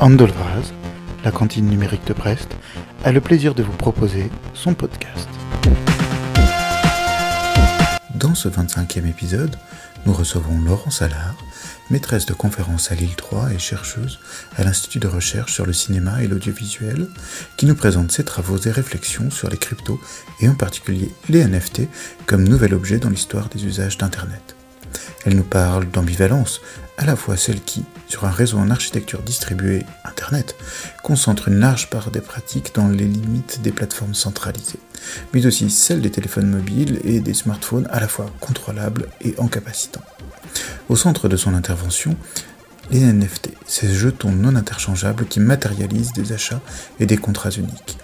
Andolvraz, la cantine numérique de Brest, a le plaisir de vous proposer son podcast. Dans ce 25e épisode, nous recevons Laurence Allard, maîtresse de conférence à Lille 3 et chercheuse à l'Institut de recherche sur le cinéma et l'audiovisuel, qui nous présente ses travaux et réflexions sur les cryptos et en particulier les NFT comme nouvel objet dans l'histoire des usages d'Internet. Elle nous parle d'ambivalence, à la fois celle qui, sur un réseau en architecture distribuée Internet, concentre une large part des pratiques dans les limites des plateformes centralisées, mais aussi celle des téléphones mobiles et des smartphones à la fois contrôlables et incapacitants. Au centre de son intervention, les NFT, ces jetons non interchangeables qui matérialisent des achats et des contrats uniques.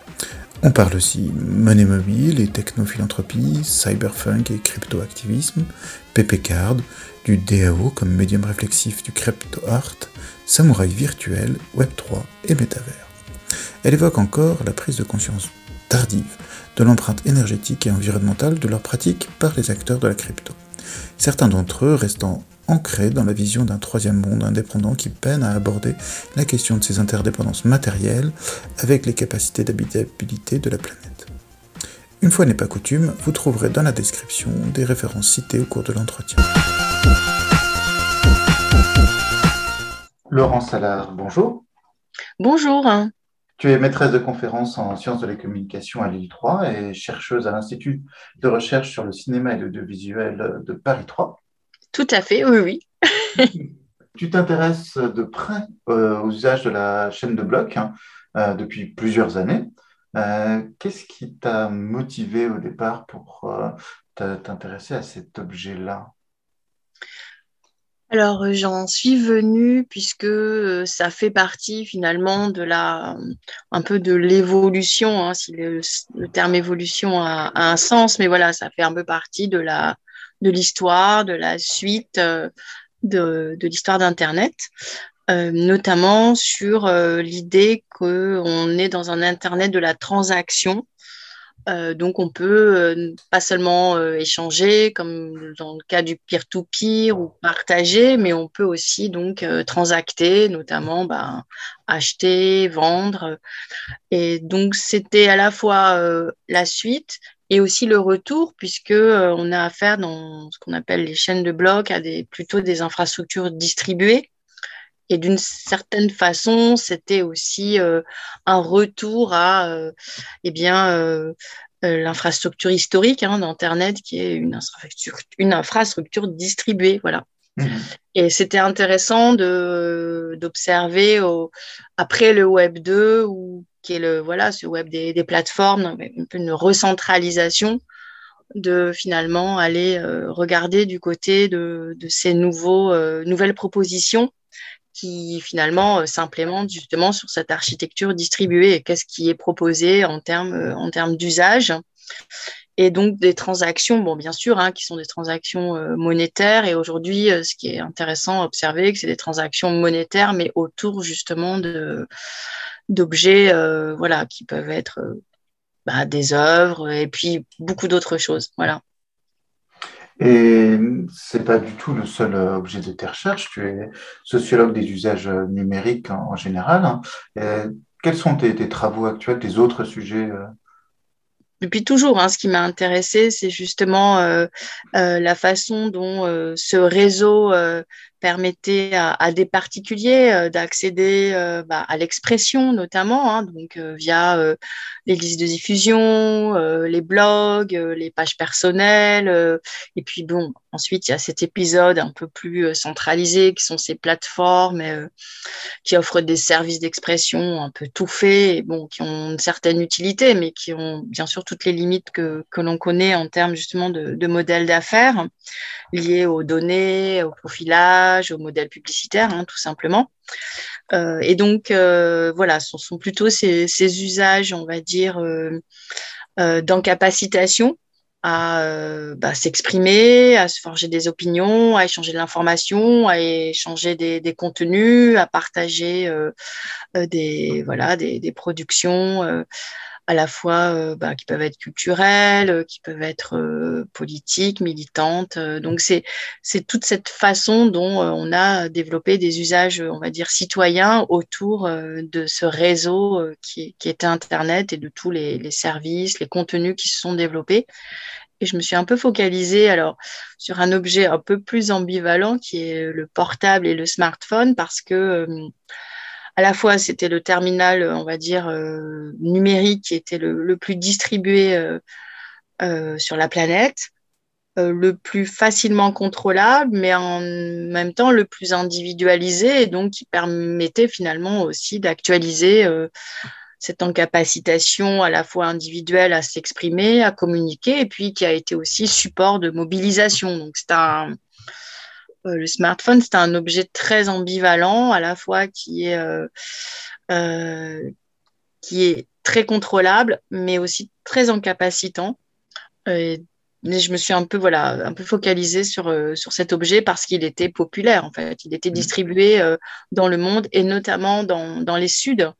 On parle aussi monnaie mobile et technophilanthropie, cyberfunk et cryptoactivisme, PP-card, du DAO comme médium réflexif du crypto art, samouraï virtuel, Web3 et métavers. Elle évoque encore la prise de conscience tardive de l'empreinte énergétique et environnementale de leurs pratiques par les acteurs de la crypto. Certains d'entre eux restant ancrés dans la vision d'un troisième monde indépendant qui peine à aborder la question de ses interdépendances matérielles avec les capacités d'habitabilité de la planète. Une fois n'est pas coutume, vous trouverez dans la description des références citées au cours de l'entretien. Laurence Allard, bonjour. Bonjour. Tu es maîtresse de conférence en sciences de la communication à Lille 3 et chercheuse à l'Institut de recherche sur le cinéma et l'audiovisuel de Paris 3. Tout à fait, oui, oui. tu t'intéresses de près euh, aux usages de la chaîne de blocs hein, euh, depuis plusieurs années. Euh, qu'est-ce qui t'a motivé au départ pour t'intéresser à cet objet-là? Alors j'en suis venue puisque ça fait partie finalement de la un peu de l'évolution, hein, si le, terme évolution a, un sens, mais voilà, ça fait un peu partie de la de l'histoire, de la suite euh, de, l'histoire d'Internet, euh, notamment sur euh, l'idée qu'on est dans un Internet de la transaction. donc on peut pas seulement échanger comme dans le cas du peer-to-peer ou partager, mais on peut aussi donc transacter, notamment ben, acheter, vendre. Et donc c'était à la fois la suite, et aussi le retour, puisque euh, on a affaire dans ce qu'on appelle les chaînes de blocs à des, plutôt des infrastructures distribuées. Et d'une certaine façon, c'était aussi euh, un retour à euh, eh bien, l'infrastructure historique hein, d'Internet, qui est une infrastructure, une infrastructure distribuée. Voilà. Mmh. Et c'était intéressant d'observer après le Web 2 où qui est le voilà ce web des, plateformes, un peu une recentralisation de finalement aller euh, regarder du côté de, ces nouveaux, euh, nouvelles propositions qui finalement euh, s'implémentent justement sur cette architecture distribuée qu'est-ce qui est proposé en termes en termes d'usage. Et donc des transactions, bon bien sûr, hein, qui sont des transactions monétaires. Et aujourd'hui, ce qui est intéressant à observer, c'est des transactions monétaires, mais autour justement de d'objets euh, voilà, qui peuvent être euh, bah, des œuvres et puis beaucoup d'autres choses. Voilà. Et ce n'est pas du tout le seul euh, objet de tes recherches. Tu es sociologue des usages numériques en, général. Hein. quels sont tes, travaux actuels, des autres sujets depuis toujours, hein, ce qui m'a intéressé, c'est justement la façon dont ce réseau permettait à, des particuliers euh, d'accéder euh, bah, à l'expression notamment, hein, donc euh, via les listes de diffusion, les blogs, les pages personnelles. et puis bon, ensuite il y a cet épisode un peu plus centralisé qui sont ces plateformes qui offrent des services d'expression un peu tout faits, bon, qui ont une certaine utilité, mais qui ont bien sûr toutes les limites que, que l'on connaît en termes justement de, de modèles d'affaires liés aux données, au profilage au modèle publicitaire, hein, tout simplement. Euh, et donc, euh, voilà, ce sont plutôt ces, usages, on va dire, euh, d'encapacitation à bah, s'exprimer, à se forger des opinions, à échanger de l'information, à échanger des, contenus, à partager des, voilà, des, productions à la fois bah, qui peuvent être culturelles, qui peuvent être politiques, militantes. donc c'est c'est toute cette façon dont on a développé des usages, on va dire citoyens autour de ce réseau qui, qui était Internet et de tous les, services, les contenus qui se sont développés. Et je me suis un peu focalisée alors sur un objet un peu plus ambivalent qui est le portable et le smartphone parce que euh, à la fois c'était le terminal, on va dire euh, numérique qui était le, plus distribué euh, sur la planète, le plus facilement contrôlable, mais en même temps le plus individualisé et donc qui permettait finalement aussi d'actualiser cette incapacitation à la fois individuelle à s'exprimer, à communiquer, et puis qui a été aussi support de mobilisation. Donc c'est un euh, le smartphone, c'est un objet très ambivalent, à la fois qui est, euh, euh, qui est très contrôlable, mais aussi très incapacitant. Et, je me suis un peu, voilà, un peu focalisée sur, sur cet objet parce qu'il était populaire, en fait. Il était mmh. distribué dans le monde et notamment dans, dans les Suds,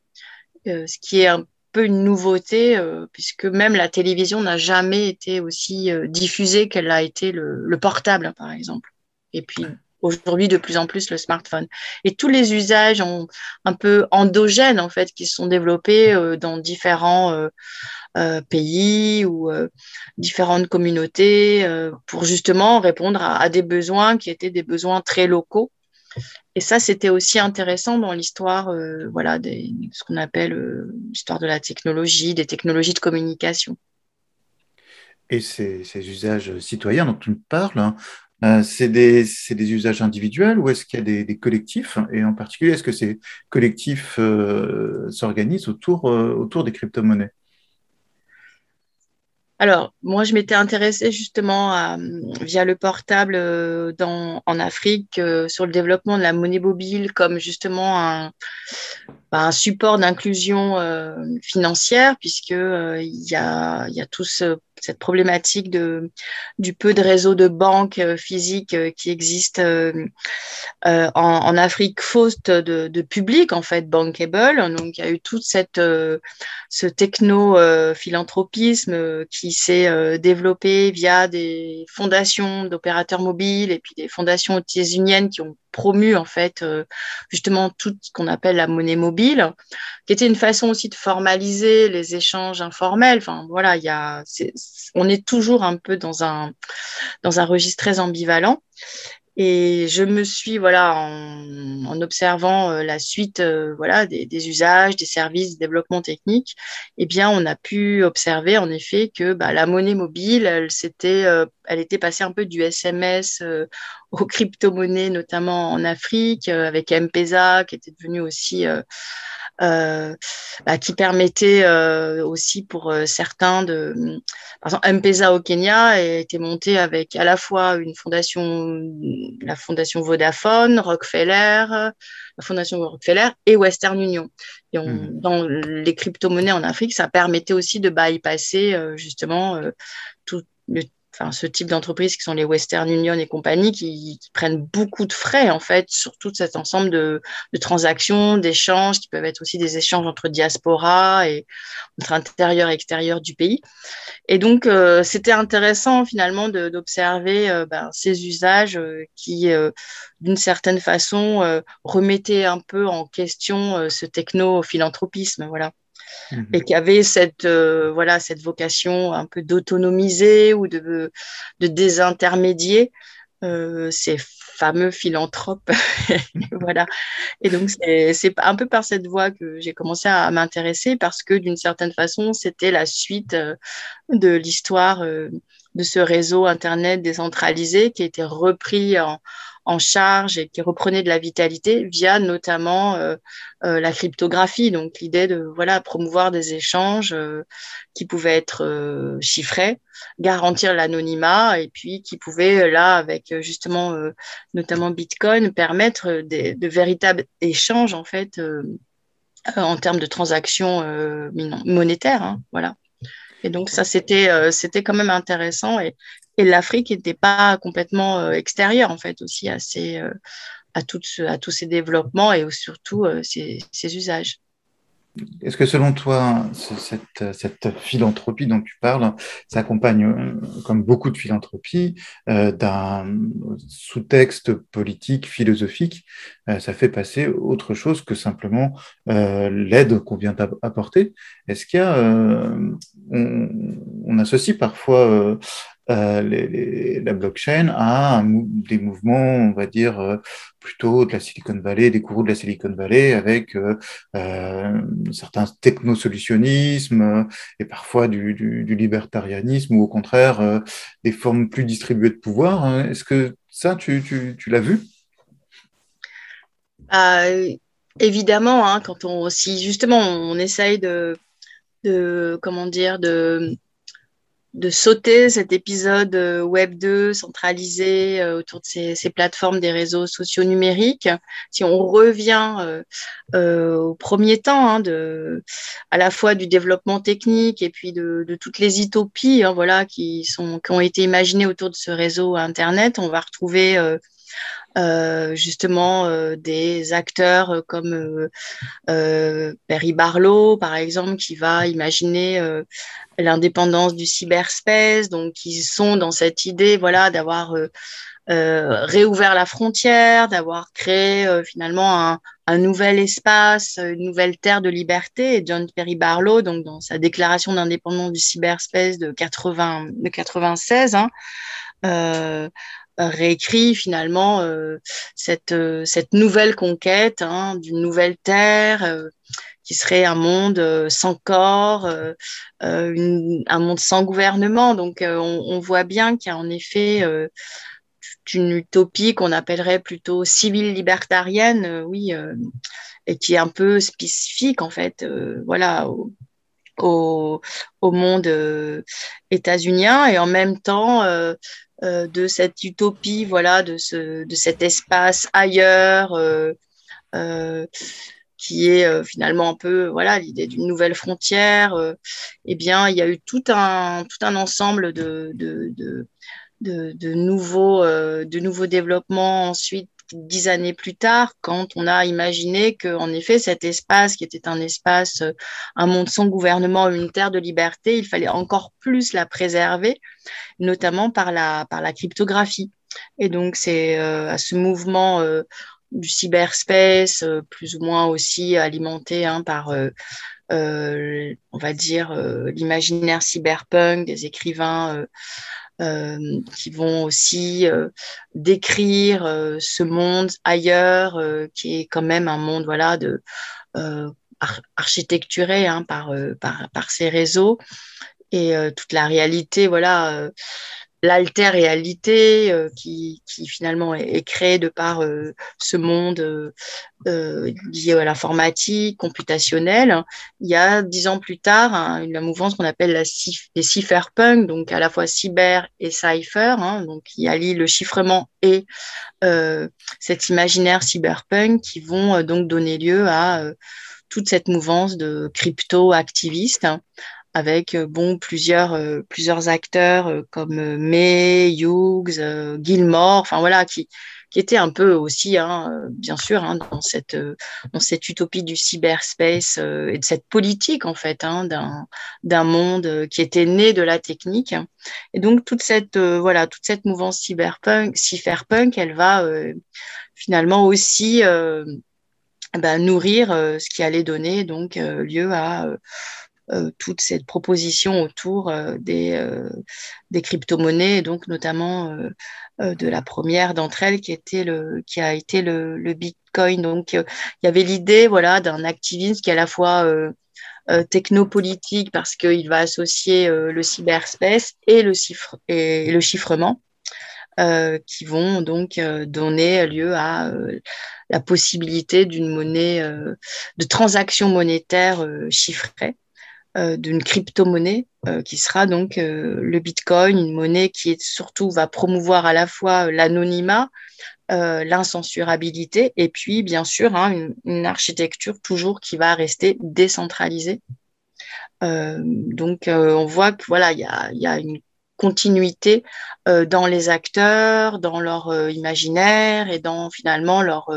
euh, ce qui est un peu une nouveauté, euh, puisque même la télévision n'a jamais été aussi euh, diffusée qu'elle a été le, portable, par exemple. Et puis aujourd'hui, de plus en plus, le smartphone. Et tous les usages un peu endogènes, en fait, qui se sont développés dans différents pays ou différentes communautés pour justement répondre à, des besoins qui étaient des besoins très locaux et ça, c'était aussi intéressant dans l'histoire, euh, voilà, des, ce qu'on appelle euh, l'histoire de la technologie, des technologies de communication. Et ces, usages citoyens dont tu me parles, hein, euh, c'est des, usages individuels ou est-ce qu'il y a des, collectifs? Et en particulier, est-ce que ces collectifs s'organisent autour, autour des crypto-monnaies? Alors, moi, je m'étais intéressée justement via le portable euh, en Afrique euh, sur le développement de la monnaie mobile comme justement un, bah, support d'inclusion euh, financière, puisqu'il y, a, y a tout cette problématique du peu de réseaux de banques physiques qui existent en, Afrique faute de, de, public, en fait, bankable. Donc, il y a eu toute cette, ce techno-philanthropisme qui s'est euh, développé via des fondations d'opérateurs mobiles et puis des fondations états-uniennes qui ont promu en fait euh, justement tout ce qu'on appelle la monnaie mobile, qui était une façon aussi de formaliser les échanges informels. Enfin voilà, il y a, on est toujours un peu dans un dans un registre très ambivalent. Et je me suis, voilà, en, observant euh, la suite euh, voilà, des, usages, des services, des développements techniques, eh bien, on a pu observer en effet que bah, la monnaie mobile, elle, euh, elle était passée un peu du SMS aux crypto-monnaies, notamment en Afrique, avec M-Pesa, qui était devenu aussi euh, bah, qui permettait euh, aussi pour euh, certains de, par exemple, M-Pesa au Kenya a été monté avec à la fois une fondation, la fondation Vodafone, Rockefeller, la fondation Rockefeller et Western Union. Et mmh. dans les crypto-monnaies en Afrique, ça permettait aussi de bypasser justement tout le enfin, ce type d'entreprises qui sont les Western Union et compagnie, qui, prennent beaucoup de frais, en fait, sur tout cet ensemble de, transactions, d'échanges, qui peuvent être aussi des échanges entre diaspora et entre intérieur et extérieur du pays. Et donc, euh, c'était intéressant, finalement, d'observer euh, ben, ces usages euh, qui, d'une certaine façon, remettaient un peu en question ce techno-philanthropisme, voilà et qui avait cette, euh, voilà, cette vocation un peu d'autonomiser ou de, de désintermédier euh, ces fameux philanthropes. voilà. Et donc, c'est un peu par cette voie que j'ai commencé à, m'intéresser parce que d'une certaine façon, c'était la suite euh, de l'histoire de ce réseau Internet décentralisé qui a été repris en, en charge et qui reprenait de la vitalité via notamment euh, euh, la cryptographie. Donc l'idée de voilà promouvoir des échanges euh, qui pouvaient être chiffrés, garantir l'anonymat et puis qui pouvaient là avec justement notamment Bitcoin permettre de véritables échanges en fait en termes de transactions monétaires. Hein, voilà. Et donc ça, c'était c'était quand même intéressant. Et, et l'Afrique n'était pas complètement euh, extérieure, en fait, aussi à, euh, à, à tous ces développements et surtout euh, ces, usages. est-ce que selon toi, cette, cette, philanthropie dont tu parles s'accompagne, comme beaucoup de philanthropie, euh, d'un sous-texte politique, philosophique Ça fait passer autre chose que simplement l'aide qu'on vient d'apporter. Est-ce qu'il y a, on, associe parfois euh, la blockchain a des mouvements, on va dire, euh, plutôt de la Silicon Valley, des courroux de la Silicon Valley, avec euh, euh certains technosolutionnismes et parfois du, du, du, libertarianisme ou au contraire des formes plus distribuées de pouvoir. Hein. Est-ce que ça, tu, tu, tu l'as vu? Évidemment, hein, quand on, si justement on essaye de, de comment dire, de de sauter cet épisode euh, Web 2 centralisé euh, autour de ces, plateformes des réseaux sociaux numériques. Si on revient euh, au premier temps, hein, à la fois du développement technique et puis de, toutes les utopies hein, voilà, qui, sont, qui ont été imaginées autour de ce réseau Internet, on va retrouver justement euh, des acteurs euh, comme Perry Barlow, par exemple, qui va imaginer l'indépendance du cyberspace, donc qui sont dans cette idée, voilà, d'avoir réouvert la frontière, d'avoir créé finalement un, un, nouvel espace, une nouvelle terre de liberté. John Perry Barlow, donc dans sa déclaration d'indépendance du cyberspace de 80, de 96, hein, euh, réécrit finalement euh, cette, euh, cette nouvelle conquête hein, d'une nouvelle terre euh, qui serait un monde sans corps, un monde sans gouvernement. Donc on, voit bien qu'il y a en effet une utopie qu'on appellerait plutôt civile libertarienne, oui, et qui est un peu spécifique en fait, voilà, au, au, monde états-unien et en même temps euh, de cette utopie, voilà, de, ce, de cet espace ailleurs, euh, euh, qui est finalement un peu, voilà, l'idée d'une nouvelle frontière. eh bien, il y a eu tout un, tout un ensemble nouveaux, de nouveaux développements ensuite dix années plus tard, quand on a imaginé que, en effet, cet espace qui était un espace, un monde sans gouvernement, une terre de liberté, il fallait encore plus la préserver, notamment par la, par la cryptographie. Et donc, c'est euh, à ce mouvement euh, du cyberspace, euh, plus ou moins aussi alimenté hein, par, on va dire, l'imaginaire cyberpunk des écrivains euh, qui vont aussi euh, décrire euh, ce monde ailleurs, qui est quand même un monde voilà, de, architecturé hein, par, par, par, ces réseaux. Et toute la réalité voilà l'alter-réalité euh, qui, qui, finalement est, créée de par euh, ce monde euh, lié à l'informatique, computationnelle. Il y a dix ans plus tard, hein, la mouvance qu'on appelle la les cypherpunk, donc à la fois cyber et cipher, hein, donc qui allie le chiffrement et cet imaginaire cyberpunk qui vont donc donner lieu à toute cette mouvance de crypto-activistes avec euh, bon plusieurs euh, plusieurs acteurs euh, comme May, Hughes, Gilmore, enfin voilà qui qui étaient un peu aussi, hein, bien sûr, hein, dans, cette, dans cette utopie du cyberspace et de cette politique, en fait, hein, d'un monde qui était né de la technique. Et donc, toute cette, voilà, toute cette mouvance cyberpunk, cypherpunk, elle va finalement aussi bah, nourrir ce qui allait donner donc lieu à toute cette proposition autour euh, des, euh, des crypto-monnaies, donc notamment de la première d'entre elles qui, a été le, Bitcoin. Donc, il y avait l'idée voilà, d'un activisme qui est à la fois technopolitique parce qu'il va associer le cyberspace et le, chiffrement. Euh, qui vont donc euh, donner lieu à euh, la possibilité d'une monnaie, de transaction monétaire chiffrée. Euh, d'une crypto-monnaie euh, qui sera donc euh, le Bitcoin, une monnaie qui est surtout va promouvoir à la fois l'anonymat, l'incensurabilité et puis bien sûr hein, une, architecture toujours qui va rester décentralisée. donc on voit que voilà il y a, y a, une continuité dans les acteurs, dans leur imaginaire et dans finalement leur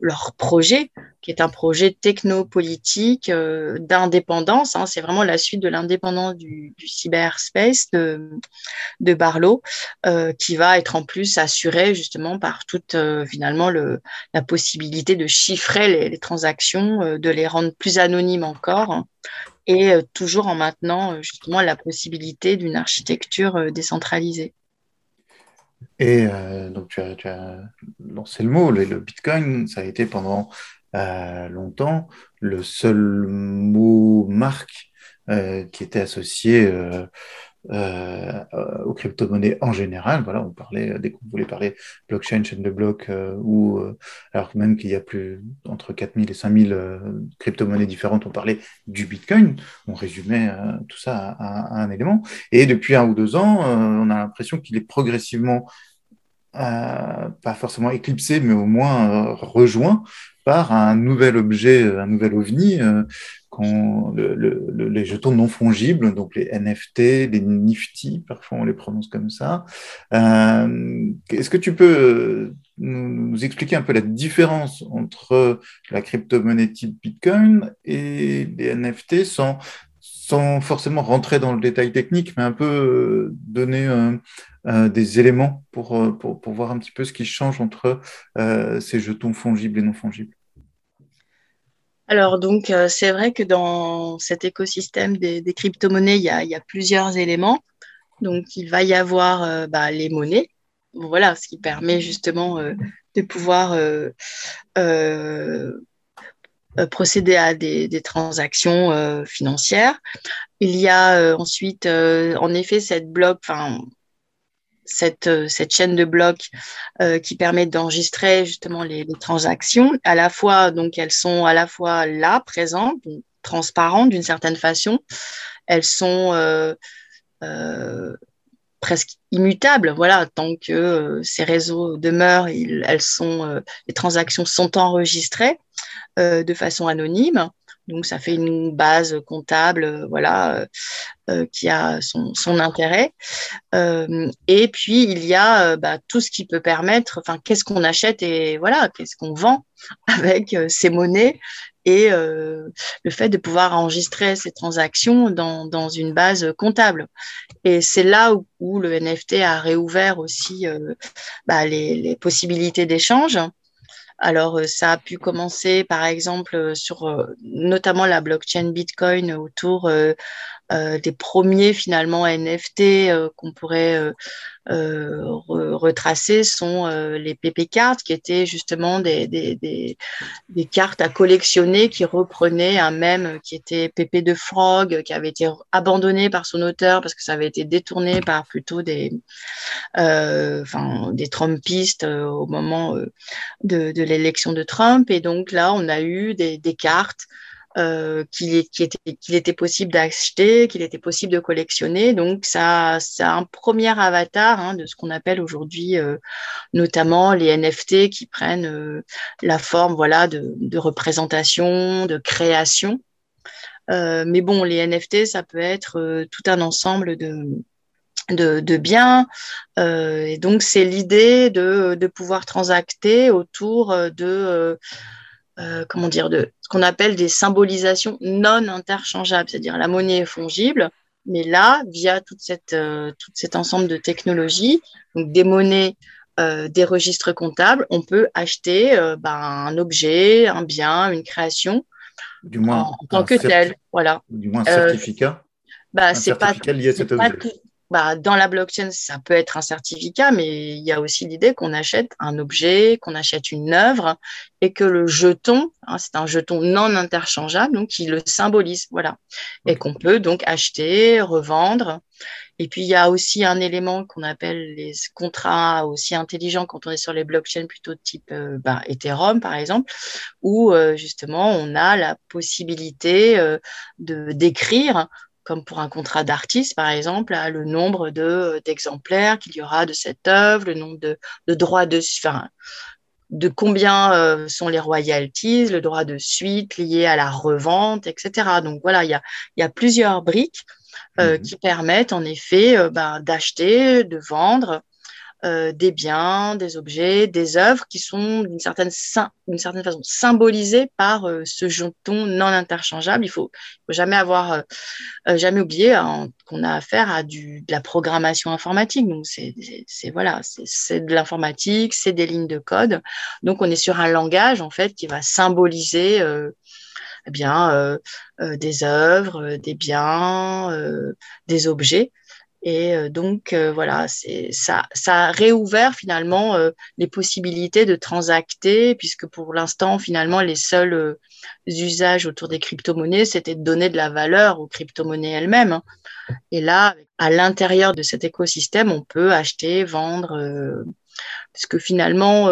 leur projet, qui est un projet technopolitique euh, d'indépendance. Hein. c'est vraiment la suite de l'indépendance du, cyberspace de, de Barlow, euh, qui va être en plus assuré justement par toute euh, finalement le, la possibilité de chiffrer les, les transactions, de les rendre plus anonymes encore. Hein, et toujours en maintenant justement la possibilité d'une architecture décentralisée. Et euh, donc, tu as, lancé le mot, le, Bitcoin, ça a été pendant euh, longtemps le seul mot marque euh, qui était associé euh, aux crypto-monnaies en général. Voilà, on parlait, dès qu'on voulait parler blockchain, chaîne de blocs, ou alors même qu'il y a plus entre 4000 et 5000 crypto-monnaies différentes, on parlait du Bitcoin. On résumait tout ça à, un élément. Et depuis un ou deux ans, on a l'impression qu'il est progressivement euh, pas forcément éclipsé, mais au moins euh, rejoint par un nouvel objet, euh, un nouvel ovni, les jetons non fongibles, donc les NFT, les Nifty, parfois on les prononce comme ça. Est-ce que tu peux nous, expliquer un peu la différence entre la crypto-monnaie type Bitcoin et les NFT sans, sans forcément rentrer dans le détail technique, mais un peu donner euh, des éléments pour, euh, pour, pour, voir un petit peu ce qui change entre euh, ces jetons fongibles et non fongibles? Alors, donc, c'est vrai que dans cet écosystème des, crypto-monnaies, il y, a, plusieurs éléments. Donc, il va y avoir bah, les monnaies. Voilà, ce qui permet justement de pouvoir procéder à des, des transactions financières. Il y a ensuite, en effet, cette bloc, enfin, cette, euh, cette chaîne de blocs euh, qui permet d'enregistrer justement les, transactions. À la fois, donc, elles sont à la fois là, présentes, transparentes d'une certaine façon. Elles sont euh, presque immutables. Voilà, tant que ces réseaux demeurent, elles sont, les transactions sont enregistrées de façon anonyme. Donc, ça fait une base comptable, euh, voilà, euh, euh, qui a son, intérêt. et puis, il y a bah, tout ce qui peut permettre, enfin, qu'est-ce qu'on achète et voilà, qu'est-ce qu'on vend avec ces monnaies et le fait de pouvoir enregistrer ces transactions dans, une base comptable. Et c'est là où, le NFT a réouvert aussi bah, les, possibilités d'échange. Alors, euh, ça a pu commencer, par exemple, euh, sur euh, notamment la blockchain Bitcoin autour des premiers finalement NFT qu'on pourrait euh, retracées sont euh, les PP cartes, qui étaient justement des, des, cartes à collectionner qui reprenaient un même qui était PP de Frog, qui avait été abandonné par son auteur parce que ça avait été détourné par plutôt des, euh, enfin, des Trumpistes euh, au moment de, l'élection de Trump. Et donc là, on a eu des cartes euh, qu'il était, possible d'acheter, qu'il était possible de collectionner. Donc, ça, ça a un premier avatar hein, de ce qu'on appelle aujourd'hui euh, notamment les NFT qui prennent euh, la forme voilà, de, représentation, de création. mais bon, les NFT, ça peut être tout un ensemble de, biens. et donc, c'est l'idée de, pouvoir transacter autour de euh, comment dire, de ce qu'on appelle des symbolisations non interchangeables, c'est-à-dire la monnaie est fongible, mais là, via toute cette, euh, tout cet ensemble de technologies, donc des monnaies, euh, des registres comptables, on peut acheter ben, un objet, un bien, une création, du moins, en, tant que tel. Voilà. Du moins un certificat. Bah, c'est pas, lié à cet objet bah, dans la blockchain, ça peut être un certificat, mais il y a aussi l'idée qu'on achète un objet, qu'on achète une œuvre et que le jeton, hein, c'est un jeton non interchangeable, donc qui le symbolise, voilà, et qu'on peut donc acheter, revendre. Et puis il y a aussi un élément qu'on appelle les contrats aussi intelligents quand on est sur les blockchains plutôt de type euh, bah, Ethereum par exemple, où euh, justement on a la possibilité euh, de d'écrire comme pour un contrat d'artiste, par exemple, le nombre d'exemplaires qu'il y aura de cette œuvre, le nombre de, droits de, enfin, de combien euh, sont les royalties, le droit de suite lié à la revente, etc. Donc voilà, il y a, y a plusieurs briques mhm. qui permettent en effet ben, d'acheter, de vendre euh, des biens, des objets, des œuvres qui sont d'une certaine, façon symbolisées par euh, ce jeton non interchangeable. Il faut, faut jamais avoir, euh, jamais oublier hein, qu'on a affaire à de la programmation informatique. Donc c'est voilà, c'est de l'informatique, c'est des lignes de code. Donc on est sur un langage en fait qui va symboliser eh bien des œuvres, des biens, des objets. Et euh, donc, euh, voilà, ça, ça a réouvert finalement euh, les possibilités de transacter, puisque pour l'instant, finalement, les seuls usages autour des crypto-monnaies, c'était de donner de la valeur aux crypto-monnaies elles-mêmes. Hein. Et là, à l'intérieur de cet écosystème, on peut acheter, vendre, puisque finalement,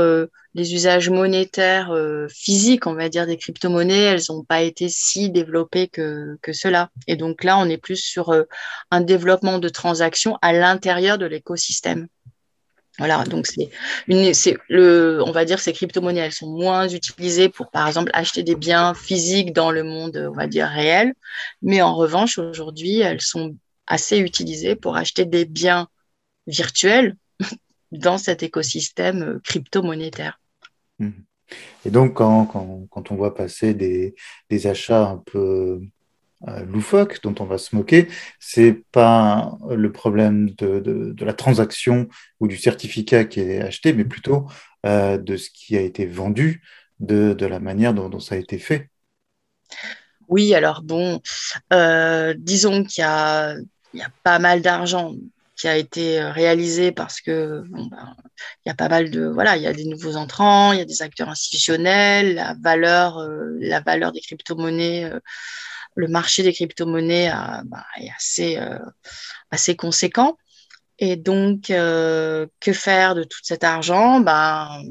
les usages monétaires euh, physiques, on va dire, des crypto-monnaies, elles n'ont pas été si développées que, cela. Et donc là, on est plus sur euh, un développement de transactions à l'intérieur de l'écosystème. Voilà, donc c'est on va dire, ces crypto-monnaies, elles sont moins utilisées pour, par exemple, acheter des biens physiques dans le monde, on va dire, réel. Mais en revanche, aujourd'hui, elles sont assez utilisées pour acheter des biens virtuels dans cet écosystème euh, crypto-monétaire. Et donc, quand, quand, quand, on voit passer des, des achats un peu euh, loufoques dont on va se moquer, c'est pas le problème de, de, la transaction ou du certificat qui est acheté, mais plutôt euh, de ce qui a été vendu, de, de la manière dont, ça a été fait. Oui, alors bon, euh, disons qu'il y y a pas mal d'argent qui a été euh, réalisé parce que ben, il y a pas mal de voilà, il y a des nouveaux entrants, il y a des acteurs institutionnels, la valeur, euh, la valeur des crypto-monnaies, euh, le marché des crypto-monnaies ben, est assez assez conséquent. Et donc, que faire de tout cet argent? Ben,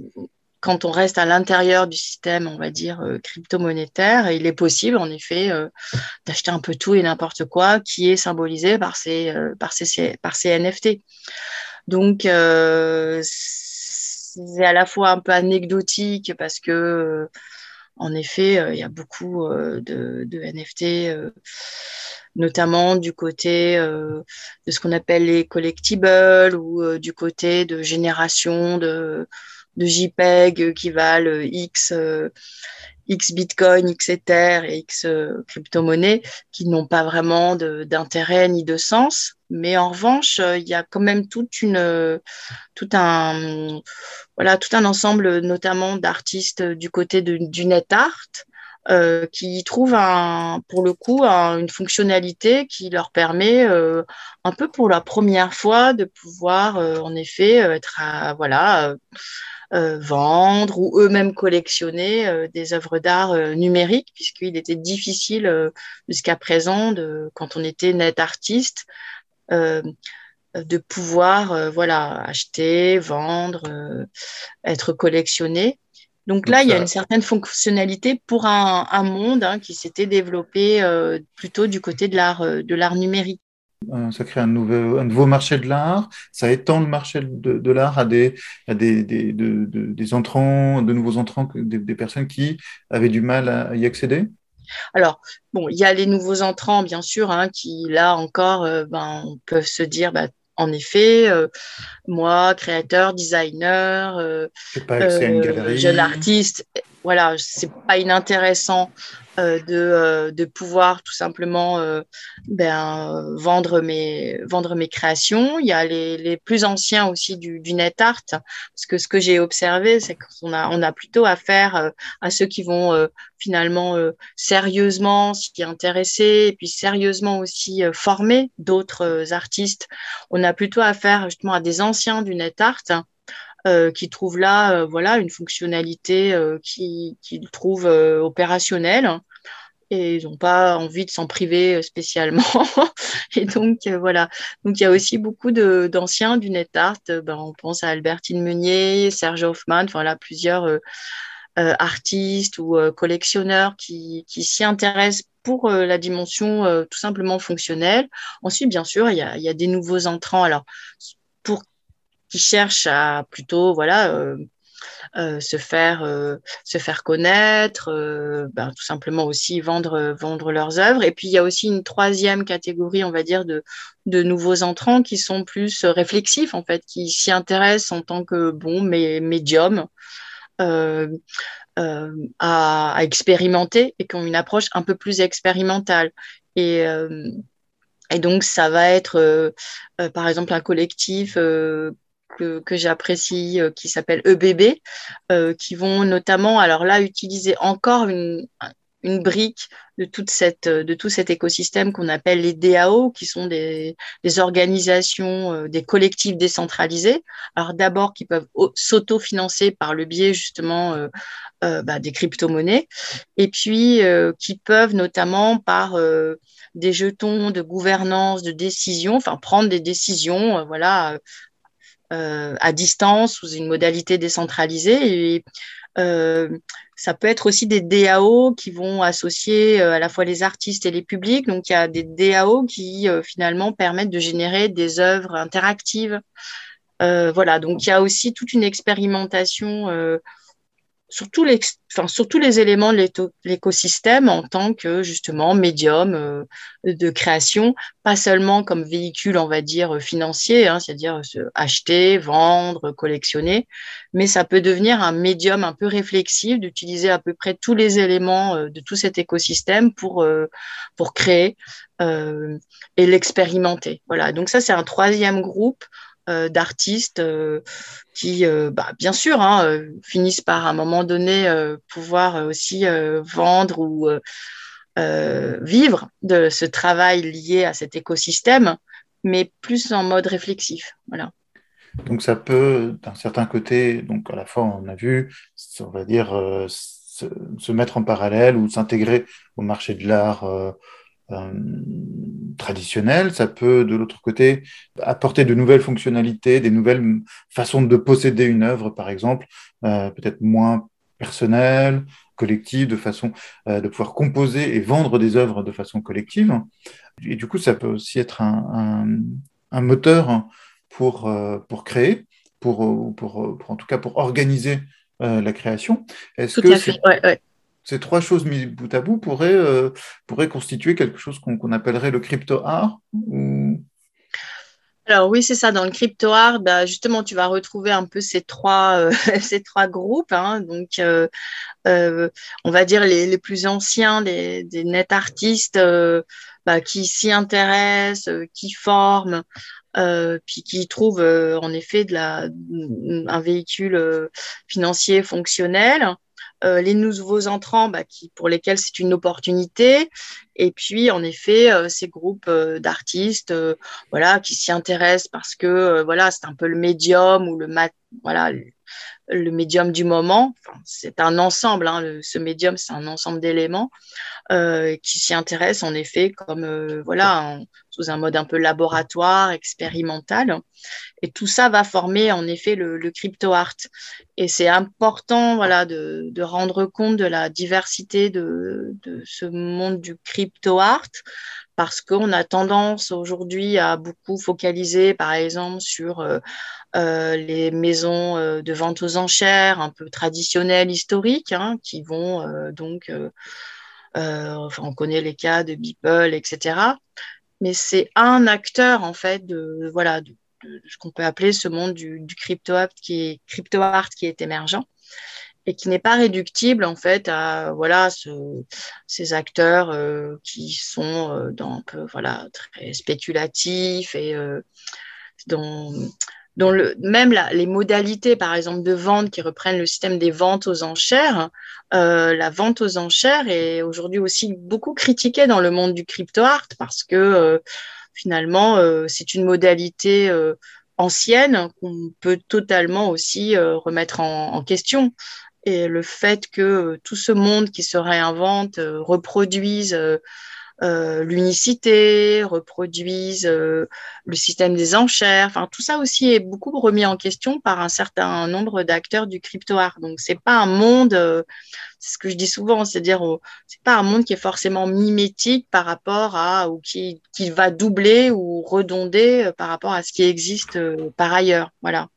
quand on reste à l'intérieur du système, on va dire, euh, crypto-monétaire, il est possible, en effet, euh, d'acheter un peu tout et n'importe quoi qui est symbolisé par ces, euh, par ces, par ces NFT. Donc, c'est à la fois un peu anecdotique parce que, en effet, il y a beaucoup de, de, NFT notamment du côté de ce qu'on appelle les collectibles ou du côté de génération de, de JPEG qui valent X, euh, X Bitcoin, X Ether et X euh, crypto-monnaies qui n'ont pas vraiment d'intérêt ni de sens. Mais en revanche, euh, il y a quand même toute une, tout un, voilà, tout un ensemble, notamment d'artistes du côté de, du net art, euh, qui trouvent un, pour le coup une fonctionnalité qui leur permet euh, un peu pour la première fois de pouvoir euh, en effet être à, voilà euh, vendre ou eux-mêmes collectionner euh, des œuvres d'art euh, numériques, puisqu'il était difficile jusqu'à présent, de, quand on était net artiste, de pouvoir voilà, acheter, vendre, être collectionné. Donc là, il y a une certaine fonctionnalité pour un, un monde hein, qui s'était développé plutôt du côté de l'art de l'art numérique. Ça crée un nouveau, un nouveau marché de l'art, ça étend le marché de, de l'art à, des, à des, des, de, des, entrants, de nouveaux entrants, des, des, personnes qui avaient du mal à y accéder. Alors, bon, il y a les nouveaux entrants, bien sûr, hein, qui, là encore, euh, ben, peuvent se dire, bah, en effet, euh, moi, créateur, designer, euh, euh jeune artiste, voilà, c'est pas inintéressant euh, de, euh, de, pouvoir tout simplement euh, ben, vendre, mes, vendre mes créations. Il y a les, les plus anciens aussi du, du, net art, parce que ce que j'ai observé, c'est qu'on a, on a plutôt affaire à ceux qui vont finalement sérieusement s'y intéresser et puis sérieusement aussi former d'autres artistes. On a plutôt affaire justement à des anciens du net art euh, qui trouvent là euh, voilà, une fonctionnalité euh, qu'ils qui trouvent opérationnelle et ils n'ont pas envie de s'en priver spécialement. et donc, voilà. Donc, il y a aussi beaucoup d'anciens du net art. Ben, on pense à Albertine Meunier, Serge Hoffman, voilà, plusieurs artistes ou collectionneurs qui, qui s'y intéressent pour la dimension tout simplement fonctionnelle. Ensuite, bien sûr, il y a, il y a des nouveaux entrants. Alors, pour qui cherchent à plutôt voilà, euh, se faire se faire connaître, ben, tout simplement aussi vendre vendre leurs œuvres. Et puis il y a aussi une troisième catégorie, on va dire, de de nouveaux entrants qui sont plus réflexifs en fait, qui s'y intéressent en tant que bon mais médium. à, expérimenter et qui ont une approche un peu plus expérimentale. Et, et donc, ça va être, euh, euh, par exemple, un collectif euh, que, j'apprécie qui s'appelle EBB, qui vont notamment, alors là, utiliser encore une, une brique de, toute cette, de tout cet écosystème qu'on appelle les DAO, qui sont des, des organisations, des collectifs décentralisés. Alors d'abord, qui peuvent s'auto-financer par le biais justement bah, des crypto-monnaies, et puis qui peuvent notamment par des jetons de gouvernance, de décision, enfin prendre des décisions, euh, voilà, euh, à distance sous une modalité décentralisée. Euh, ça peut être aussi des DAO qui vont associer à la fois les artistes et les publics. Donc il y a des DAO qui finalement permettent de générer des œuvres interactives. voilà, donc il y a aussi toute une expérimentation sur tous les, enfin, sur les éléments de l'écosystème en tant que justement médium euh, de création, pas seulement comme véhicule, on va dire, financier, hein, c'est-à-dire acheter, vendre, collectionner, mais ça peut devenir un médium un peu réflexif d'utiliser à peu près tous les éléments euh, de tout cet écosystème pour, euh, pour créer et l'expérimenter. Voilà, donc ça c'est un troisième groupe euh, d'artistes euh, qui, euh, bah, bien sûr, hein, finissent par à un moment donné pouvoir aussi vendre ou vivre de ce travail lié à cet écosystème, mais plus en mode réflexif. Voilà. Donc ça peut, d'un certain côté, donc à la fois on a vu, on va dire, se, mettre en parallèle ou s'intégrer au marché de l'art traditionnel, ça peut de l'autre côté apporter de nouvelles fonctionnalités, des nouvelles façons de posséder une œuvre, par exemple, euh, peut-être moins personnelle, collective, de façon euh, de pouvoir composer et vendre des œuvres de façon collective. Et du coup, ça peut aussi être un, un, un moteur pour, pour créer, pour, pour, pour, en tout cas pour organiser la création. Est-ce que ouais, ouais ces trois choses mises bout à bout pourraient, euh, pourraient constituer quelque chose qu'on appellerait le crypto-art Alors oui, c'est ça. Dans le crypto-art, bah, justement, tu vas retrouver un peu ces trois, euh, ces trois groupes. Hein. Donc, euh, on va dire les, les plus anciens, des net artistes bah, qui s'y intéressent, qui forment, puis qui trouvent en effet de la, un véhicule financier fonctionnel. Euh, les nouveaux entrants bah, qui, pour lesquels c'est une opportunité, et puis en effet euh, ces groupes euh, d'artistes voilà, qui s'y intéressent parce que voilà, c'est un peu le médium ou le mat voilà, médium du moment. c'est un ensemble, hein, ce médium, c'est un ensemble d'éléments euh, qui s'y intéressent en effet comme euh, voilà sous un mode un peu laboratoire, expérimental. Et tout ça va former en effet le, crypto art. Et c'est important voilà de, rendre compte de la diversité de ce monde du crypto art parce qu'on a tendance aujourd'hui à beaucoup focaliser, par exemple, sur euh, euh, les maisons euh, de vente aux enchères un peu traditionnelles, historiques, hein, qui vont donc, enfin, on connaît les cas de Beeple, etc. Mais c'est un acteur, en fait, de, voilà, ce qu'on peut appeler ce monde du, du crypto art qui est émergent et qui n'est pas réductible en fait à voilà ce, ces acteurs euh, qui sont euh, dans un peu voilà très spéculatifs et euh, dont, même les modalités par exemple de vente qui reprennent le système des ventes aux enchères la vente aux enchères est aujourd'hui aussi beaucoup critiquée dans le monde du crypto art parce que finalement c'est une modalité ancienne qu'on peut totalement aussi remettre en question et le fait que tout ce monde qui se réinvente euh, reproduise euh, l'unicité, reproduisent le système des enchères. Enfin, tout ça aussi est beaucoup remis en question par un certain nombre d'acteurs du crypto art. Donc, c'est pas un monde c'est ce que je dis souvent, c'est-à-dire c'est pas un monde qui est forcément mimétique par rapport à ou qui, qui va doubler ou redonder par rapport à ce qui existe par ailleurs. Voilà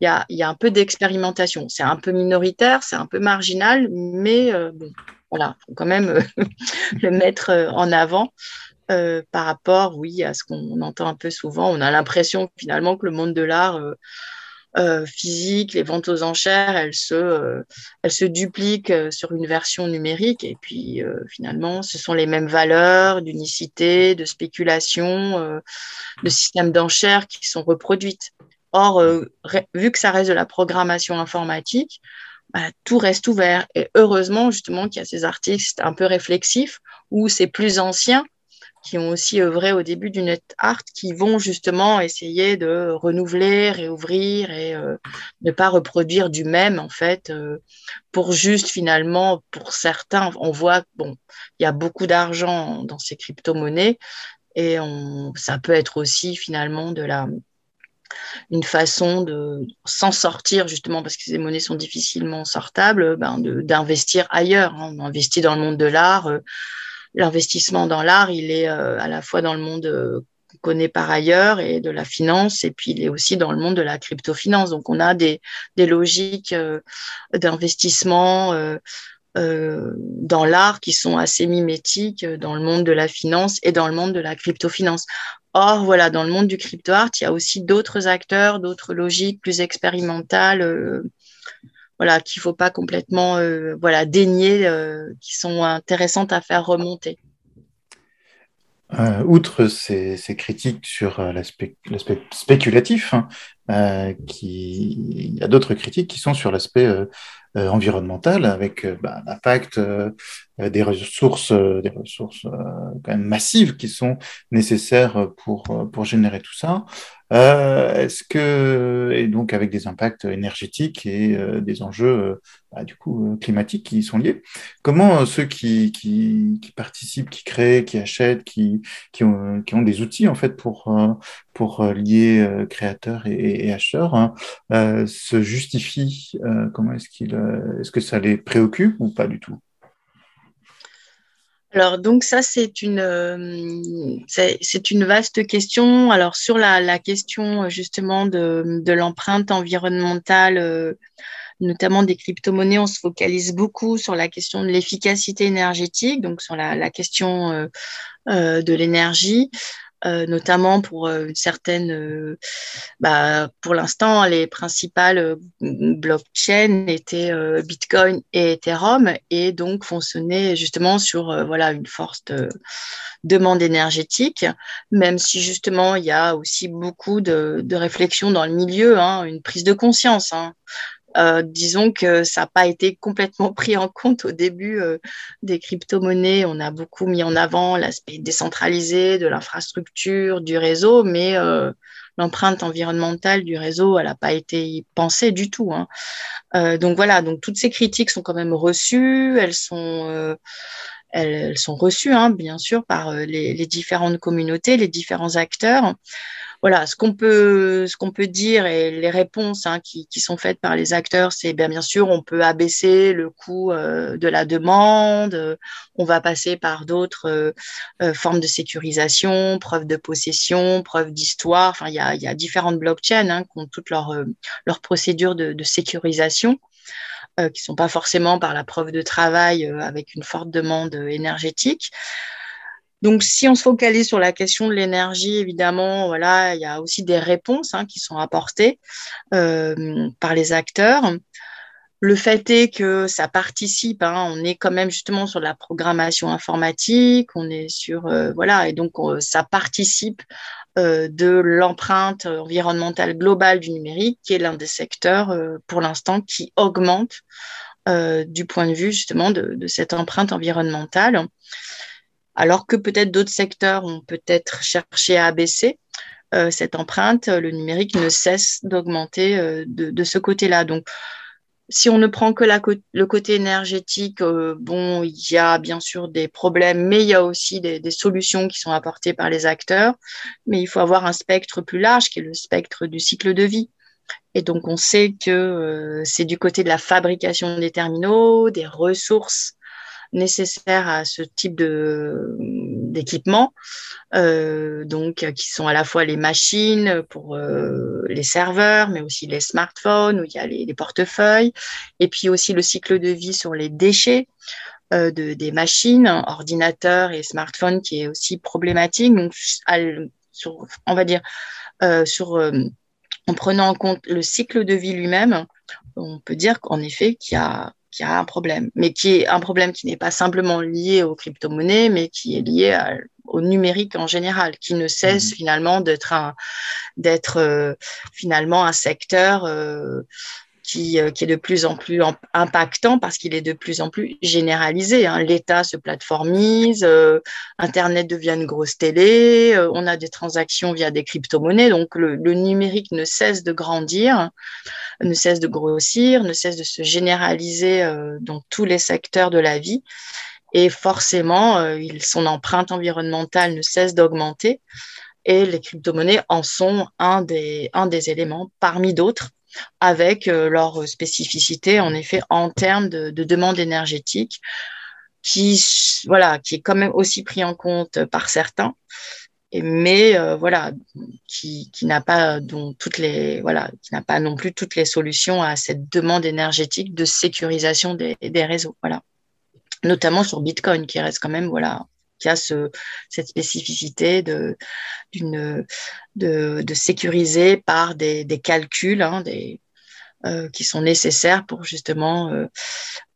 il y a, y a, un peu d'expérimentation. C'est un peu minoritaire, c'est un peu marginal, mais euh, bon, voilà, faut quand même euh, le mettre euh, en avant. par rapport, oui, à ce qu'on entend un peu souvent. On a l'impression finalement que le monde de l'art physique, les ventes aux enchères, elles se, elles se dupliquent sur une version numérique. Et puis finalement, ce sont les mêmes valeurs d'unicité, de spéculation, de système d'enchères qui sont reproduites. Or, euh, vu que ça reste de la programmation informatique, bah, tout reste ouvert. Et heureusement, justement, qu'il y a ces artistes un peu réflexifs ou ces plus anciens qui ont aussi œuvré au début du net art, qui vont justement essayer de renouveler, réouvrir et euh, ne pas reproduire du même, en fait, euh, pour juste finalement, pour certains, on voit, bon, il y a beaucoup d'argent dans ces crypto-monnaies et on, ça peut être aussi finalement de la une façon de s'en sortir, justement parce que ces monnaies sont difficilement sortables, ben d'investir ailleurs. Hein. On investit dans le monde de l'art. Euh, l'investissement dans l'art, il est euh, à la fois dans le monde euh, qu'on connaît par ailleurs et de la finance, et puis il est aussi dans le monde de la crypto-finance. Donc on a des, des logiques d'investissement. dans l'art qui sont assez mimétiques dans le monde de la finance et dans le monde de la crypto-finance. Or, voilà, dans le monde du crypto art, il y a aussi d'autres acteurs, d'autres logiques plus expérimentales, euh, voilà, qu'il ne faut pas complètement euh, voilà, dénier, euh, qui sont intéressantes à faire remonter. outre ces, critiques sur l'aspect spéculatif, hein, il y a d'autres critiques qui sont sur l'aspect environnemental, avec bah, l'impact des ressources, euh, des ressources euh, quand même massives qui sont nécessaires pour, pour générer tout ça. Est-ce que, et donc avec des impacts énergétiques et des enjeux bah, du coup climatiques qui y sont liés, comment ceux qui, qui, qui, participent, qui créent, qui achètent, qui, qui, ont, qui ont des outils en fait pour, pour lier créateurs et, et acheteurs hein, se justifient Comment est-ce qu'il, est-ce que ça les préoccupe ou pas du tout? Alors, donc ça, c'est une, euh, c'est une vaste question. Alors, sur la, question justement de, l'empreinte environnementale, euh, notamment des crypto-monnaies, on se focalise beaucoup sur la question de l'efficacité énergétique, donc sur la, question euh, de l'énergie. Euh, notamment pour euh, une certaine, euh, bah, pour l'instant, les principales blockchains étaient Bitcoin et Ethereum et donc fonctionnaient justement sur voilà une forte demande énergétique, même si justement il y a aussi beaucoup de, de réflexion dans le milieu, hein, une prise de conscience. Hein. Euh, disons que ça n'a pas été complètement pris en compte au début euh, des crypto-monnaies. On a beaucoup mis en avant l'aspect décentralisé de l'infrastructure, du réseau, mais euh, l'empreinte environnementale du réseau, elle n'a pas été pensée du tout. Hein. donc voilà, donc toutes ces critiques sont quand même reçues, elles sont reçues, hein, bien sûr, par les, différentes communautés, les différents acteurs voilà, ce qu'on peut, ce qu'on peut dire et les réponses hein, qui, sont faites par les acteurs, c'est bien, bien sûr, on peut abaisser le coût euh, de la demande, euh, on va passer par d'autres euh, formes de sécurisation, preuve de possession, preuve d'histoire. Enfin, il y a, différentes blockchains hein, qui ont toutes leurs leur procédures de sécurisation. qui ne sont pas forcément par la preuve de travail avec une forte demande énergétique. Donc, si on se focalise sur la question de l'énergie, évidemment, voilà, il y a aussi des réponses hein, qui sont apportées euh, par les acteurs. Le fait est que ça participe, hein, on est quand même justement sur la programmation informatique, on est sur, euh, voilà, et donc ça participe euh, de l'empreinte environnementale globale du numérique, qui est l'un des secteurs pour l'instant qui augmente du point de vue justement de, de cette empreinte environnementale alors que peut-être d'autres secteurs ont peut-être cherché à abaisser euh, cette empreinte, le numérique ne cesse d'augmenter euh, de, ce côté-là. Donc, si on ne prend que le côté énergétique, euh, bon, il y a bien sûr des problèmes, mais il y a aussi des, solutions qui sont apportées par les acteurs. Mais il faut avoir un spectre plus large, qui est le spectre du cycle de vie. Et donc, on sait que c'est du côté de la fabrication des terminaux, des ressources nécessaires à ce type d'équipement, euh, donc qui sont à la fois les machines pour euh, les serveurs, mais aussi les smartphones où il y a les, portefeuilles, et puis aussi le cycle de vie sur les déchets. Euh, de, des machines, ordinateurs et smartphones qui est aussi problématique. Donc, on va dire, sur, en prenant en compte le cycle de vie lui-même, on peut dire qu'en effet qu'il y a qui a un problème, mais qui est un problème qui n'est pas simplement lié aux crypto-monnaies, mais qui est lié au numérique en général, qui ne cesse mhm. finalement d'être un, d'être euh, finalement un secteur euh, qui, euh, qui, est de plus en plus impactant parce qu'il est de plus en plus généralisé. Hein. L'État se plateformise, Internet devient une grosse télé, on a des transactions via des crypto-monnaies, donc le, numérique ne cesse de grandir ne cesse de grossir, ne cesse de se généraliser euh, dans tous les secteurs de la vie. Et forcément, euh, son empreinte environnementale ne cesse d'augmenter. Et les crypto-monnaies en sont un des éléments parmi d'autres avec euh, leur spécificité, en effet, en termes de, de demande énergétique, qui, voilà, qui est quand même aussi pris en compte par certains mais euh, voilà, qui, n'a pas voilà, pas non plus toutes les solutions à cette demande énergétique de sécurisation des, des réseaux, voilà. Notamment sur Bitcoin, qui reste quand même voilà, qui a ce, cette spécificité de, sécuriser par des, calculs, hein, euh, qui sont nécessaires pour justement euh,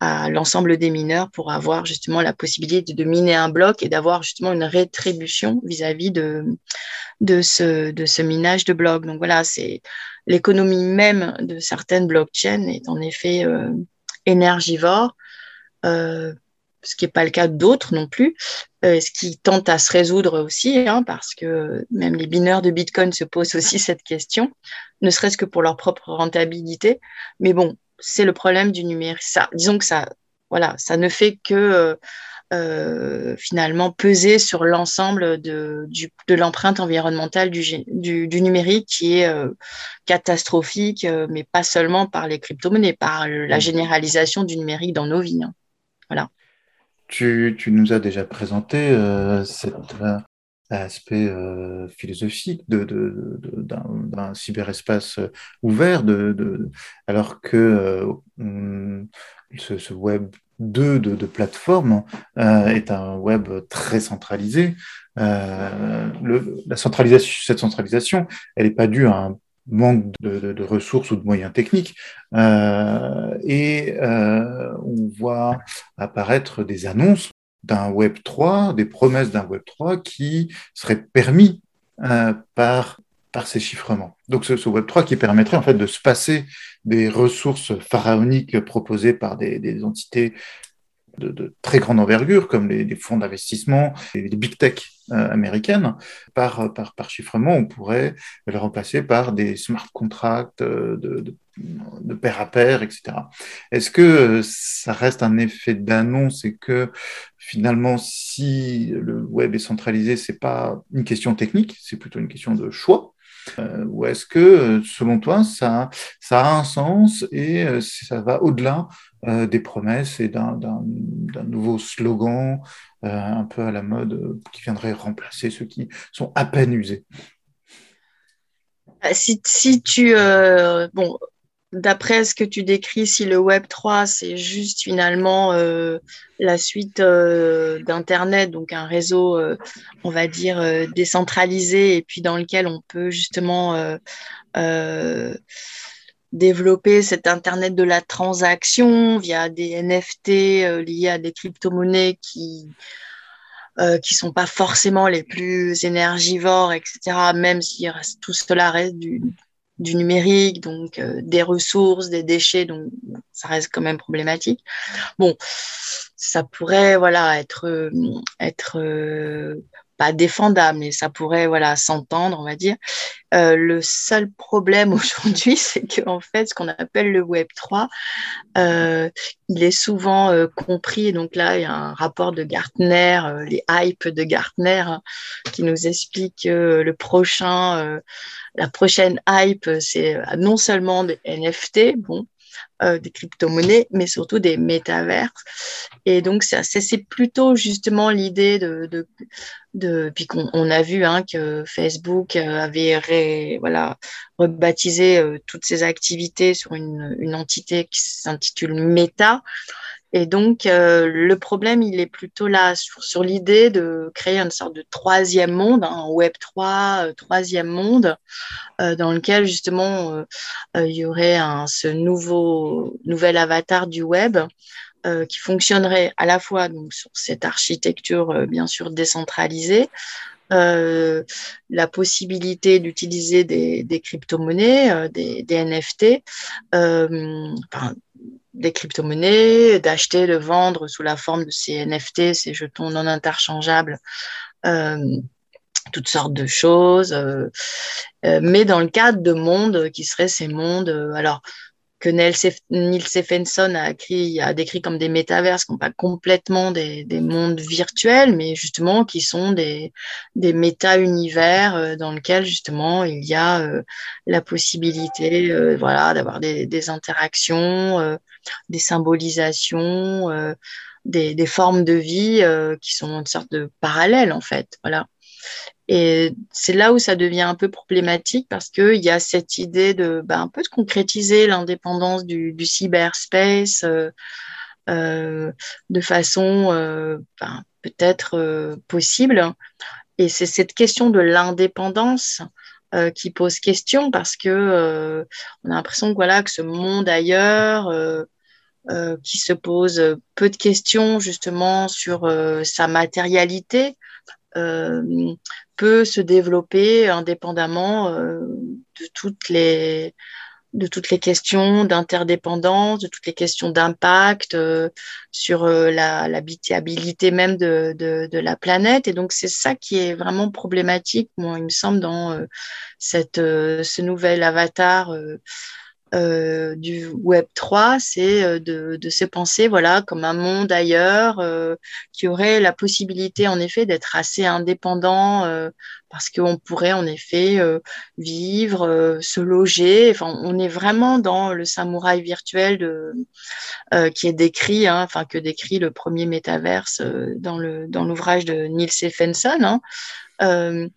à l'ensemble des mineurs pour avoir justement la possibilité de, miner un bloc et d'avoir justement une rétribution vis-à-vis de, de, ce, de ce minage de blocs. Donc voilà, c'est l'économie même de certaines blockchains est en effet euh, énergivore ce qui n'est pas le cas d'autres non plus, euh, ce qui tente à se résoudre aussi, hein, parce que même les bineurs de Bitcoin se posent aussi cette question, ne serait-ce que pour leur propre rentabilité. Mais bon, c'est le problème du numérique. Ça, disons que ça, voilà, ça ne fait que euh, euh, finalement peser sur l'ensemble de, de l'empreinte environnementale du, du, numérique qui est catastrophique, mais pas seulement par les crypto-monnaies, par la mmh. généralisation du numérique dans nos vies. Hein. Voilà. Tu, nous as déjà présenté euh, cet euh, aspect euh, philosophique d'un, cyberespace ouvert, alors que ce, ce, web 2 de, plateforme est un web très centralisé. La centralisation, cette centralisation, elle n'est pas due à un manque de, ressources ou de moyens techniques. Euh, et euh, on voit apparaître des annonces d'un Web 3, des promesses d'un Web 3 qui seraient permis euh, par, ces chiffrements. Donc ce, Web 3 qui permettrait en fait de se passer des ressources pharaoniques proposées par des entités de, très grande envergure, comme les, fonds d'investissement les big tech euh, américaines, par, chiffrement, on pourrait le remplacer par des smart contracts euh, de, de, pair à pair, etc. Est-ce que euh, ça reste un effet d'annonce et que finalement, si le web est centralisé, c'est pas une question technique, c'est plutôt une question de choix ou est-ce que, selon toi, ça, ça a un sens et ça va au-delà des promesses et d'un nouveau slogan un peu à la mode qui viendrait remplacer ceux qui sont à peine usés. Si, tu... bon, d'après ce que tu décris, si le Web 3, c'est juste finalement euh, la suite euh, d'Internet, donc un réseau, euh, on va dire, décentralisé, et puis dans lequel on peut justement développer cet Internet de la transaction via des NFT liés à des crypto-monnaies qui qui sont pas forcément les plus énergivores, etc., même si tout cela reste du, du numérique, donc euh, des ressources, des déchets, donc ça reste quand même problématique. Bon, ça pourrait voilà être euh, être euh, pas défendable, mais ça pourrait voilà s'entendre, on va dire. Euh, le seul problème aujourd'hui, c'est qu'en fait, ce qu'on appelle le Web 3, euh, il est souvent euh, compris. Donc là, il y a un rapport de Gartner, les hypes de Gartner, hein, qui nous explique que le prochain, la prochaine hype, c'est non seulement des NFT, bon, euh, des crypto-monnaies, mais surtout des métaverses. Et donc, c'est plutôt justement l'idée de, Puis qu'on on a vu hein, que Facebook avait voilà, rebaptisé euh, toutes ses activités sur une, une entité qui s'intitule Meta. Et donc, euh, le problème, il est plutôt là sur, l'idée de créer une sorte de troisième monde, un Web 3, euh, troisième monde, euh, dans lequel justement il y aurait ce nouveau, nouvel avatar du web qui fonctionnerait à la fois donc, sur cette architecture bien sûr décentralisée, la possibilité d'utiliser des, des crypto-monnaies, des, des, NFT, enfin, des crypto-monnaies, d'acheter, de vendre sous la forme de ces NFT, ces jetons non interchangeables, euh, toutes sortes de choses, euh, euh, mais dans le cadre de mondes qui seraient ces mondes, alors que Neil Stephenson a, écrit, a décrit comme des métaverses, qui n'ont pas complètement des, des, mondes virtuels, mais justement qui sont des, des méta-univers dans lesquels justement il y a la possibilité voilà, d'avoir des, des, interactions, des symbolisations, euh, des, formes de vie euh, qui sont une sorte de parallèle en fait. Voilà. Et c'est là où ça devient un peu problématique parce qu'il y a cette idée de bah, un peu de concrétiser l'indépendance du, cyberspace euh, de façon ben, peut-être possible. Et c'est cette question de l'indépendance qui pose question parce que on a l'impression que voilà que ce monde ailleurs euh, qui se pose peu de questions justement sur euh, sa matérialité, euh, peut se développer indépendamment de toutes les de toutes les questions d'interdépendance, de toutes les questions d'impact sur l'habitabilité même de, de, la planète. Et donc, c'est ça qui est vraiment problématique, il me semble, dans cette, ce nouvel avatar euh, du Web 3, c'est euh, de, se penser voilà, comme un monde ailleurs euh, qui aurait la possibilité en effet d'être assez indépendant parce qu'on pourrait en effet vivre, se loger. Enfin, on est vraiment dans le samouraï virtuel qui est décrit, hein, enfin que décrit le premier métaverse dans le dans l'ouvrage de Neil Stephenson. Hein.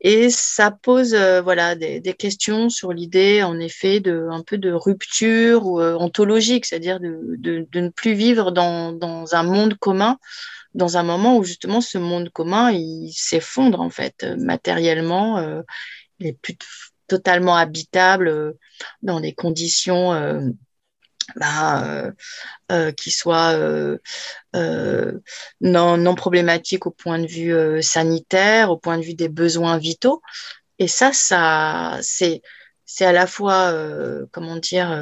Et ça pose euh, voilà, des, questions sur l'idée, en effet, de, un peu de rupture ou, euh, ontologique, c'est-à-dire de, de, de, ne plus vivre dans, dans, un monde commun, dans un moment où justement ce monde commun, il s'effondre en fait matériellement, euh, il est plus totalement habitable dans des conditions bah, euh, euh, qui soit euh, non, non problématique au point de vue sanitaire, au point de vue des besoins vitaux. Et ça, ça c'est c'est à la fois, comment dire,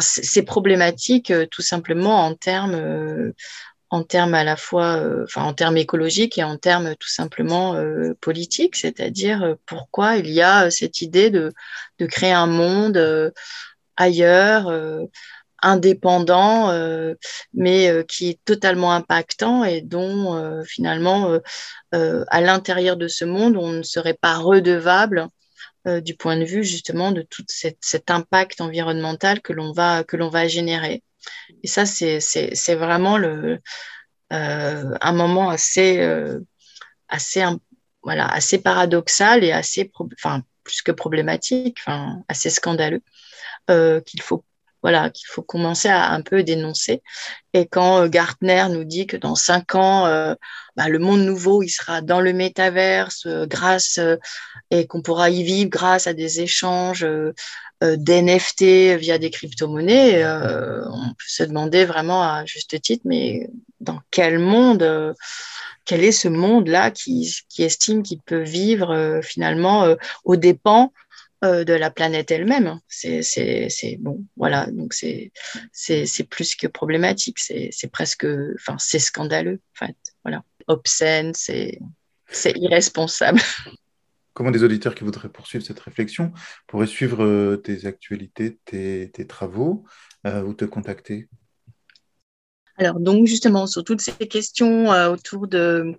c'est problématique tout simplement en termes, en termes à la fois, enfin en termes écologiques et en termes tout simplement politiques, c'est-à-dire pourquoi il y a cette idée de, de créer un monde ailleurs, euh, indépendant, euh, mais euh, qui est totalement impactant et dont finalement, à l'intérieur de ce monde, on ne serait pas redevable du point de vue justement de tout cet impact environnemental que l'on va, va générer. Et ça, c'est vraiment le, un moment assez, assez, voilà, assez paradoxal et assez, enfin, plus que problématique, enfin, assez scandaleux. Euh, qu'il faut voilà, qu'il faut commencer à un peu dénoncer. Et quand euh, Gartner nous dit que dans cinq ans, euh, bah, le monde nouveau, il sera dans le métaverse grâce et qu'on pourra y vivre grâce à des échanges d'NFT via des crypto-monnaies, on peut se demander vraiment à juste titre, mais dans quel monde quel est ce monde-là qui, qui, estime qu'il peut vivre finalement aux dépens euh, de la planète elle-même. C'est bon, voilà. Donc c'est plus que problématique. C'est presque, enfin c'est scandaleux. En fait, voilà, obscène. C'est c'est irresponsable. Comment des auditeurs qui voudraient poursuivre cette réflexion pourraient suivre euh, tes actualités, tes, travaux euh, ou te contacter? Alors donc justement sur toutes ces questions euh, autour de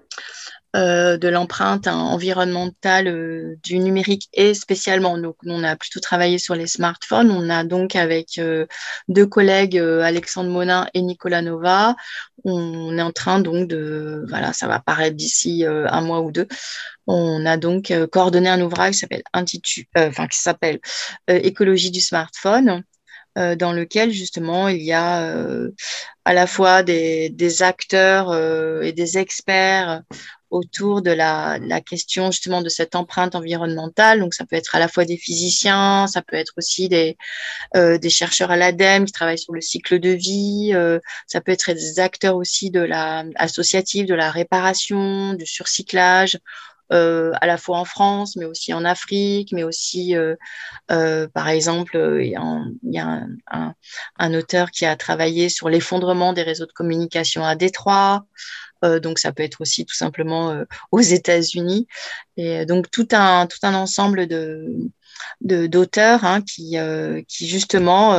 euh, de l'empreinte environnementale euh, du numérique et spécialement, donc, on a plutôt travaillé sur les smartphones. On a donc avec euh, deux collègues, Alexandre Monin et Nicolas Nova, on est en train donc de, voilà, ça va apparaître d'ici un mois ou deux. On a donc coordonné un ouvrage qui s'appelle enfin qui s'appelle Écologie du smartphone. Dans lequel justement il y a à la fois des, des acteurs et des experts autour de la, question justement de cette empreinte environnementale. Donc, ça peut être à la fois des physiciens, ça peut être aussi des, euh, des chercheurs à l'ADEME qui travaillent sur le cycle de vie, euh, ça peut être des acteurs aussi de la associative, de la réparation, du surcyclage. Euh, à la fois en France, mais aussi en Afrique, mais aussi, par exemple, il y a, un, un, auteur qui a travaillé sur l'effondrement des réseaux de communication à Détroit. Euh, donc ça peut être aussi tout simplement euh, aux États-Unis. Et donc tout un, tout un ensemble de, d'auteurs hein, qui, euh, qui justement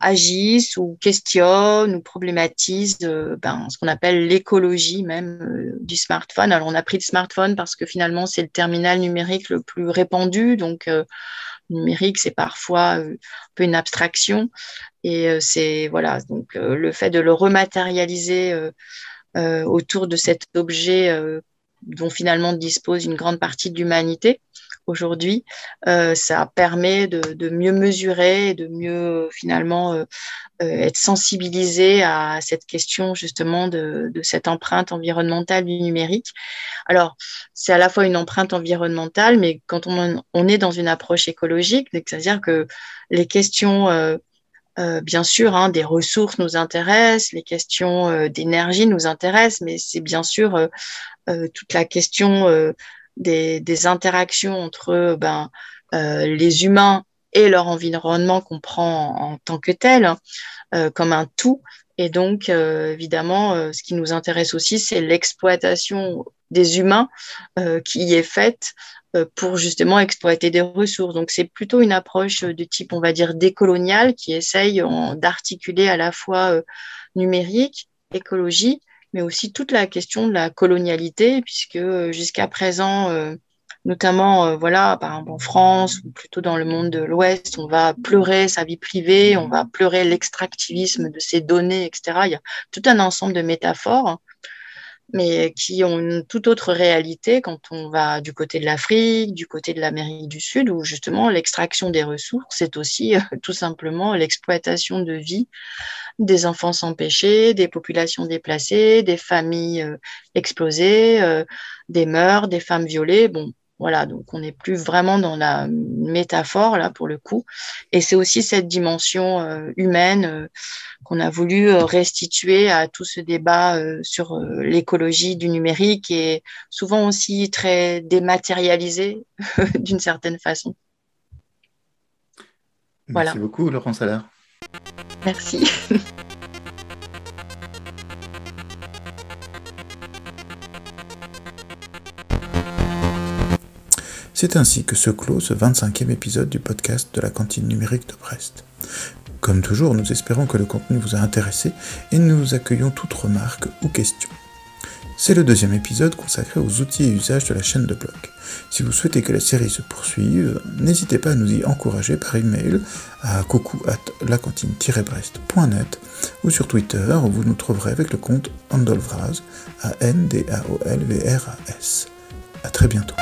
agissent ou questionnent ou problématisent ben, ce qu'on appelle l'écologie même du smartphone. Alors on a pris le smartphone parce que finalement c'est le terminal numérique le plus répandu, donc numérique c'est parfois un peu une abstraction. Et c'est voilà donc le fait de le rematérialiser euh, autour de cet objet euh, dont finalement dispose une grande partie de l'humanité aujourd'hui, euh, ça permet de, mieux mesurer et de mieux finalement être sensibilisé à cette question justement de, cette empreinte environnementale du numérique. Alors, c'est à la fois une empreinte environnementale, mais quand on, on est dans une approche écologique, c'est-à-dire que les questions euh, bien sûr, hein, des ressources nous intéressent, les questions euh, d'énergie nous intéressent, mais c'est bien sûr euh, toute la question des, interactions entre ben, les humains et leur environnement qu'on prend en, tant que tel, hein, comme un tout. Et donc, évidemment, ce qui nous intéresse aussi, c'est l'exploitation des humains qui est faite euh, pour justement exploiter des ressources. Donc c'est plutôt une approche de type, on va dire, décoloniale qui essaye d'articuler à la fois euh, numérique, écologie, mais aussi toute la question de la colonialité, puisque euh, jusqu'à présent, notamment voilà, par exemple en France ou plutôt dans le monde de l'Ouest, on va pleurer sa vie privée, on va pleurer l'extractivisme de ses données, etc. Il y a tout un ensemble de métaphores mais qui ont une toute autre réalité quand on va du côté de l'Afrique, du côté de l'Amérique du Sud, où justement l'extraction des ressources, c'est aussi euh, tout simplement l'exploitation de vie des enfants sans péché, des populations déplacées, des familles euh, explosées, euh, des mœurs, des femmes violées. Bon, voilà, donc on n'est plus vraiment dans la métaphore là pour le coup. Et c'est aussi cette dimension euh, humaine euh, qu'on a voulu euh, restituer à tout ce débat sur l'écologie du numérique et souvent aussi très dématérialisé d'une certaine façon. Merci beaucoup, Laurent Salard. Merci. C'est ainsi que se clôt ce 25e épisode du podcast de la cantine numérique de Brest. Comme toujours, nous espérons que le contenu vous a intéressé et nous accueillons toute remarque ou question. C'est le deuxième épisode consacré aux outils et usages de la chaîne de blog. Si vous souhaitez que la série se poursuive, n'hésitez pas à nous y encourager par email à coucou lacantine-brest.net ou sur Twitter où vous nous trouverez avec le compte Andolvraz, A-N-D-A-O-L-V-R-A-S. A très bientôt.